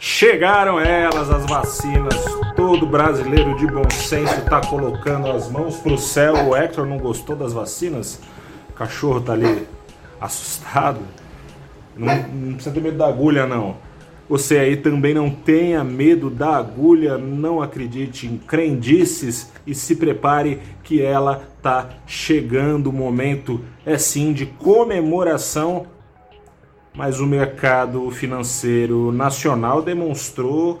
Chegaram elas, as vacinas. Todo brasileiro de bom senso está colocando as mãos pro céu. O Hector não gostou das vacinas? O cachorro tá ali assustado. Não, não precisa ter medo da agulha, não. Você aí também não tenha medo da agulha, não acredite em crendices e se prepare que ela tá chegando. O momento é sim de comemoração mas o mercado financeiro nacional demonstrou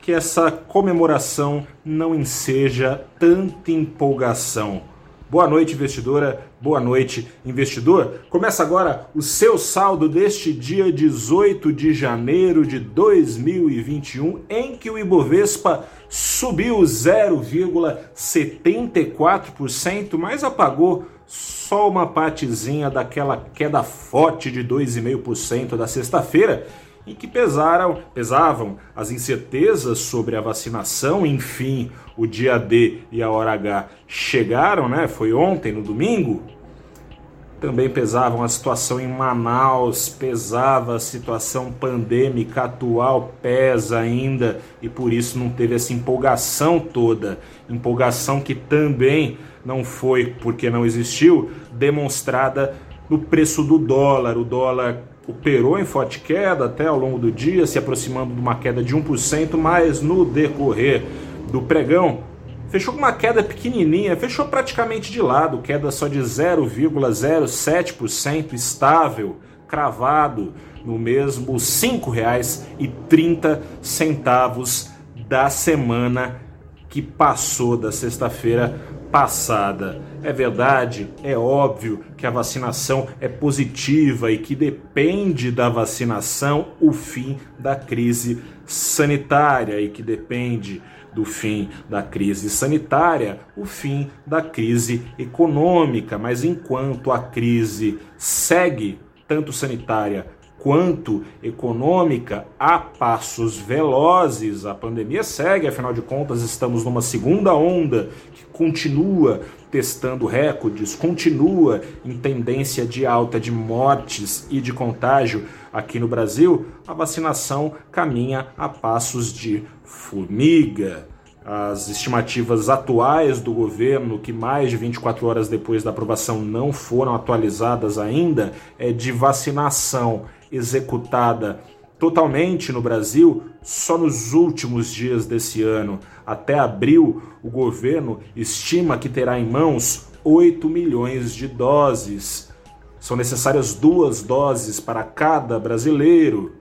que essa comemoração não enseja tanta empolgação. Boa noite, investidora. Boa noite, investidor. Começa agora o seu saldo deste dia 18 de janeiro de 2021, em que o Ibovespa subiu 0,74%, mas apagou só uma partezinha daquela queda forte de 2,5% da sexta-feira, em que pesaram, pesavam as incertezas sobre a vacinação, enfim, o dia D e a hora H chegaram, né? Foi ontem, no domingo. Também pesavam a situação em Manaus, pesava a situação pandêmica atual, pesa ainda, e por isso não teve essa empolgação toda. Empolgação que também não foi porque não existiu, demonstrada no preço do dólar. O dólar operou em forte queda até ao longo do dia, se aproximando de uma queda de 1%, mas no decorrer do pregão fechou com uma queda pequenininha, fechou praticamente de lado, queda só de 0,07%, estável, cravado no mesmo R$ 5,30 da semana que passou da sexta-feira passada. É verdade, é óbvio que a vacinação é positiva e que depende da vacinação o fim da crise sanitária e que depende do fim da crise sanitária o fim da crise econômica. Mas enquanto a crise segue, tanto sanitária quanto econômica a passos velozes. A pandemia segue, afinal de contas, estamos numa segunda onda que continua testando recordes, continua em tendência de alta de mortes e de contágio aqui no Brasil. A vacinação caminha a passos de formiga. As estimativas atuais do governo, que mais de 24 horas depois da aprovação não foram atualizadas ainda, é de vacinação executada totalmente no Brasil só nos últimos dias desse ano. Até abril, o governo estima que terá em mãos 8 milhões de doses. São necessárias duas doses para cada brasileiro.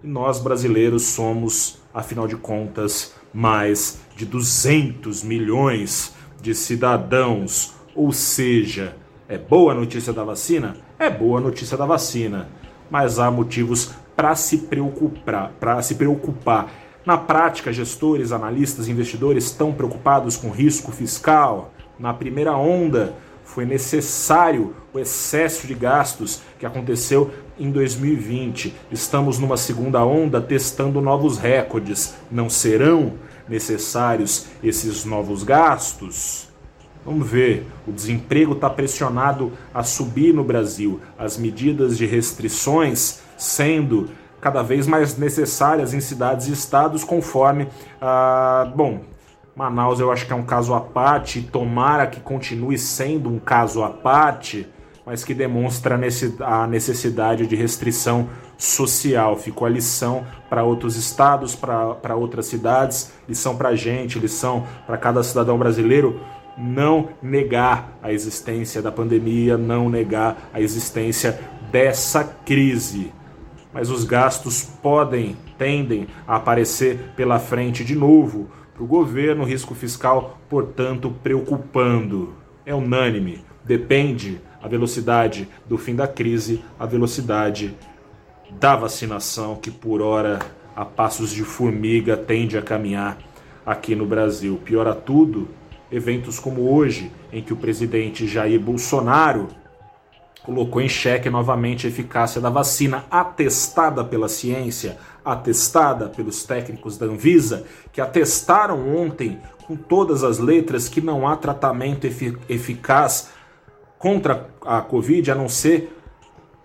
E nós brasileiros somos, afinal de contas, mais de 200 milhões de cidadãos. Ou seja, é boa notícia da vacina? É boa notícia da vacina mas há motivos para se preocupar, para se preocupar. Na prática, gestores, analistas, investidores estão preocupados com risco fiscal. Na primeira onda, foi necessário o excesso de gastos que aconteceu em 2020. Estamos numa segunda onda testando novos recordes. Não serão necessários esses novos gastos? Vamos ver, o desemprego está pressionado a subir no Brasil, as medidas de restrições sendo cada vez mais necessárias em cidades e estados, conforme. Ah, bom, Manaus eu acho que é um caso à parte, tomara que continue sendo um caso à parte, mas que demonstra a necessidade de restrição social. Ficou a lição para outros estados, para outras cidades, lição para a gente, lição para cada cidadão brasileiro não negar a existência da pandemia, não negar a existência dessa crise. Mas os gastos podem, tendem a aparecer pela frente de novo para o governo, risco fiscal, portanto, preocupando. É unânime, depende a velocidade do fim da crise, a velocidade da vacinação, que por hora, a passos de formiga, tende a caminhar aqui no Brasil. Piora tudo eventos como hoje, em que o presidente Jair Bolsonaro colocou em xeque novamente a eficácia da vacina atestada pela ciência, atestada pelos técnicos da Anvisa, que atestaram ontem com todas as letras que não há tratamento eficaz contra a Covid a não ser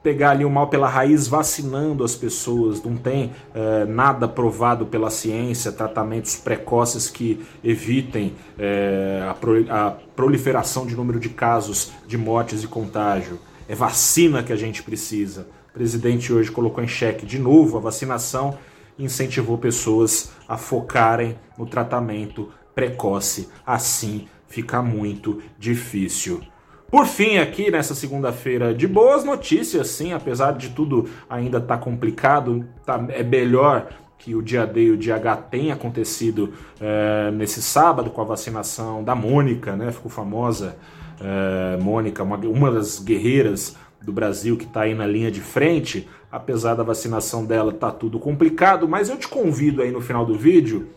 pegar ali o mal pela raiz vacinando as pessoas. Não tem é, nada provado pela ciência, tratamentos precoces que evitem é, a, pro, a proliferação de número de casos de mortes e contágio. É vacina que a gente precisa. O presidente hoje colocou em xeque de novo a vacinação e incentivou pessoas a focarem no tratamento precoce. Assim fica muito difícil. Por fim, aqui nessa segunda-feira, de boas notícias, sim, apesar de tudo ainda tá complicado, tá, é melhor que o dia D e o dia H tenha acontecido é, nesse sábado com a vacinação da Mônica, né? Ficou famosa. É, Mônica, uma, uma das guerreiras do Brasil que está aí na linha de frente. Apesar da vacinação dela, tá tudo complicado, mas eu te convido aí no final do vídeo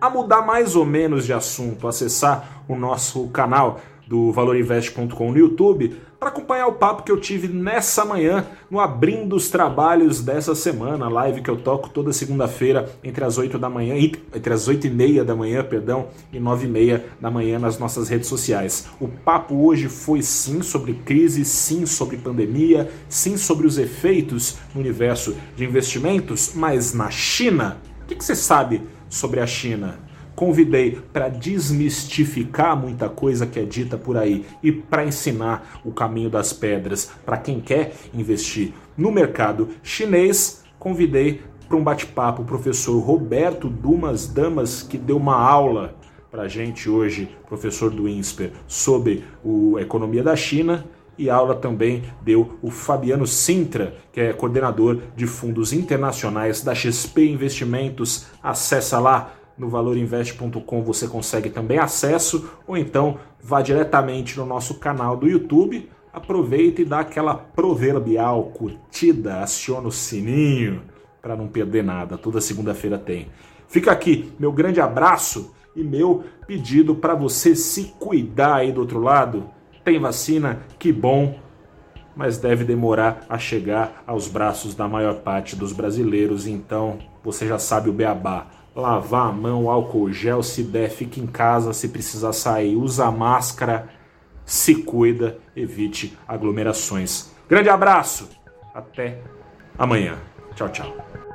a mudar mais ou menos de assunto, acessar o nosso canal do valorinvest.com no YouTube para acompanhar o papo que eu tive nessa manhã no Abrindo os Trabalhos dessa semana, live que eu toco toda segunda-feira entre as 8 da manhã, entre as 8 e meia da manhã, perdão, e 9 e meia da manhã nas nossas redes sociais. O papo hoje foi sim sobre crise, sim sobre pandemia, sim sobre os efeitos no universo de investimentos, mas na China, o que, que você sabe sobre a China? Convidei para desmistificar muita coisa que é dita por aí e para ensinar o caminho das pedras para quem quer investir no mercado chinês, convidei para um bate-papo o professor Roberto Dumas Damas, que deu uma aula para a gente hoje, professor do INSPER, sobre o, a economia da China e aula também deu o Fabiano Sintra, que é coordenador de fundos internacionais da XP Investimentos. Acessa lá no valorinvest.com você consegue também acesso, ou então vá diretamente no nosso canal do YouTube, aproveita e dá aquela proverbial curtida, aciona o sininho para não perder nada. Toda segunda-feira tem. Fica aqui meu grande abraço e meu pedido para você se cuidar aí do outro lado. Tem vacina? Que bom! Mas deve demorar a chegar aos braços da maior parte dos brasileiros, então você já sabe o beabá lavar a mão, álcool gel, se der, fique em casa, se precisar sair, usa máscara, se cuida, evite aglomerações. Grande abraço, até amanhã. Tchau, tchau.